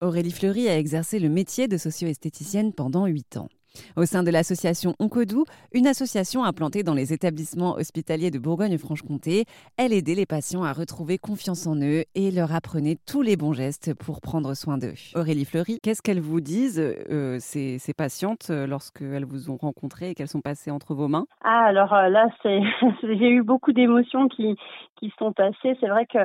Aurélie Fleury a exercé le métier de socio-esthéticienne pendant 8 ans. Au sein de l'association Oncodou, une association implantée dans les établissements hospitaliers de Bourgogne-Franche-Comté, elle aidait les patients à retrouver confiance en eux et leur apprenait tous les bons gestes pour prendre soin d'eux. Aurélie Fleury, qu'est-ce qu'elles vous disent, euh, ces, patientes, euh, lorsqu'elles vous ont rencontré et qu'elles sont passées entre vos mains? Ah, alors euh, là, j'ai eu beaucoup d'émotions qui, qui sont passées. C'est vrai que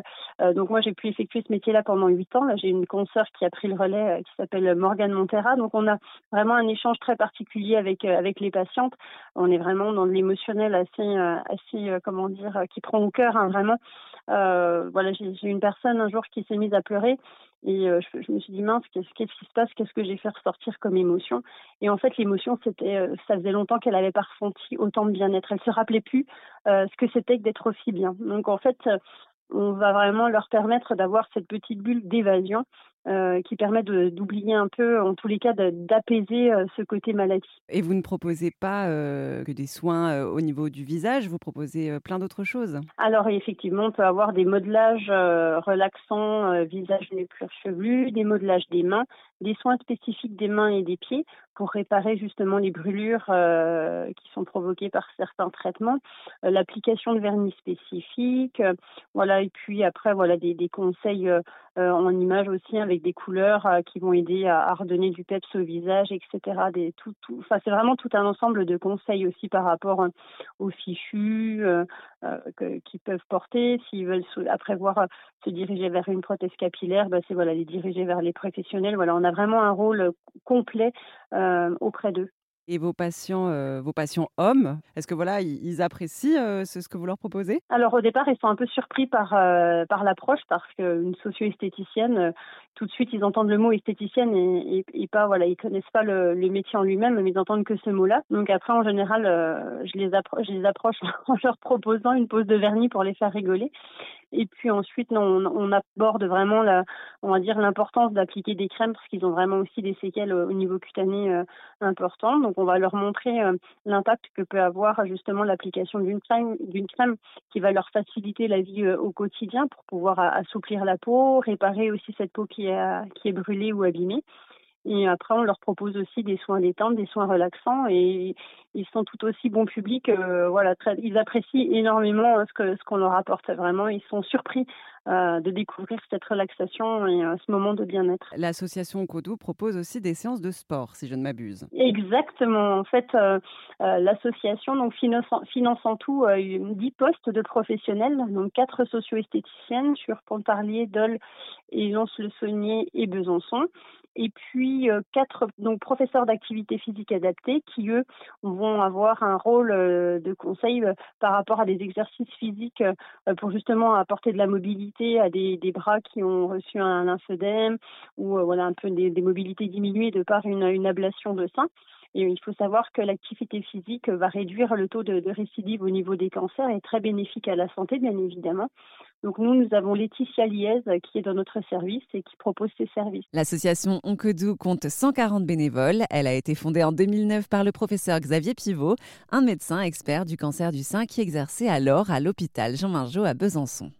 donc moi, j'ai pu effectuer ce métier-là pendant huit ans. Là, j'ai une consoeur qui a pris le relais qui s'appelle Morgane Montera. Donc, on a vraiment un échange très particulier particulier avec euh, avec les patientes. On est vraiment dans de l'émotionnel assez euh, assez euh, comment dire qui prend au cœur hein, vraiment. voilà, j'ai une personne un jour qui s'est mise à pleurer et je, me suis dit mince qu'est-ce qui se passe? Qu'est-ce que j'ai fait ressortir comme émotion? Et en fait l'émotion c'était ça faisait longtemps qu'elle avait pas ressenti autant de bien-être elle se rappelait plus ce que c'était que d'être aussi bien donc en fait on va vraiment leur permettre d'avoir cette petite bulle d'évasion euh, qui permet d'oublier un peu, en tous les cas, d'apaiser euh, ce côté maladie. Et vous ne proposez pas euh, que des soins au niveau du visage, vous proposez plein d'autres choses? Alors effectivement, on peut avoir des modelages relaxants, visage nu cuir chevelu, des modelages des mains, des soins spécifiques des mains et des pieds pour réparer justement les brûlures qui sont provoquées par certains traitements, l'application de vernis spécifique, voilà, et puis après voilà des, conseils en images aussi avec des couleurs euh, qui vont aider à, redonner du peps au visage, etc. C'est vraiment tout un ensemble de conseils aussi par rapport euh, aux fichus euh, qu'ils peuvent porter. S'ils veulent après voir se diriger vers une prothèse capillaire, bah, c'est voilà les diriger vers les professionnels. Voilà, on a vraiment un rôle complet auprès d'eux. Et vos patients, euh, vos patients hommes, est-ce que voilà, ils, apprécient euh, ce, que vous leur proposez? Alors au départ, ils sont un peu surpris par euh, par l'approche parce qu'une socio-esthéticienne, tout de suite, ils entendent le mot esthéticienne et, et, pas voilà, ils connaissent pas le, métier en lui-même, mais ils entendent que ce mot-là. Donc après, en général, je les approche, je les approche en leur proposant une pose de vernis pour les faire rigoler. Et puis ensuite, on, aborde vraiment, la, on va dire, l'importance d'appliquer des crèmes parce qu'ils ont vraiment aussi des séquelles au niveau cutané euh, importantes. Donc, on va leur montrer euh, l'impact que peut avoir justement l'application d'une crème, d'une crème qui va leur faciliter la vie euh, au quotidien pour pouvoir assouplir la peau, réparer aussi cette peau qui qui est brûlée ou abîmée. Et après, on leur propose aussi des soins détentes, des soins relaxants, et ils sont tout aussi bons publics. Euh, voilà, très, ils apprécient énormément euh, ce que ce qu'on leur apporte. Vraiment, ils sont surpris euh, de découvrir cette relaxation et ce moment de bien-être. L'association Codou propose aussi des séances de sport, si je ne m'abuse. Exactement. En fait, l'association donc finance, finance en tout 10 postes de professionnels, donc quatre socio-esthéticiennes sur Pontarlier, Dole, et Lons-le-Saunier et Besançon et puis euh, quatre donc professeurs d'activité physique adaptée qui eux vont avoir un rôle euh, de conseil euh, par rapport à des exercices physiques pour justement apporter de la mobilité à des, bras qui ont reçu un lymphœdème ou voilà un peu des, mobilités diminuées de par une, ablation de sein. Et il faut savoir que l'activité physique va réduire le taux de, récidive au niveau des cancers et très bénéfique à la santé, bien évidemment. Donc nous, nous avons Laetitia Liez qui est dans notre service et qui propose ses services. L'association Oncodou compte 140 bénévoles. Elle a été fondée en 2009 par le professeur Xavier Pivot, un médecin expert du cancer du sein qui exerçait alors à l'hôpital Jean Margeau à Besançon.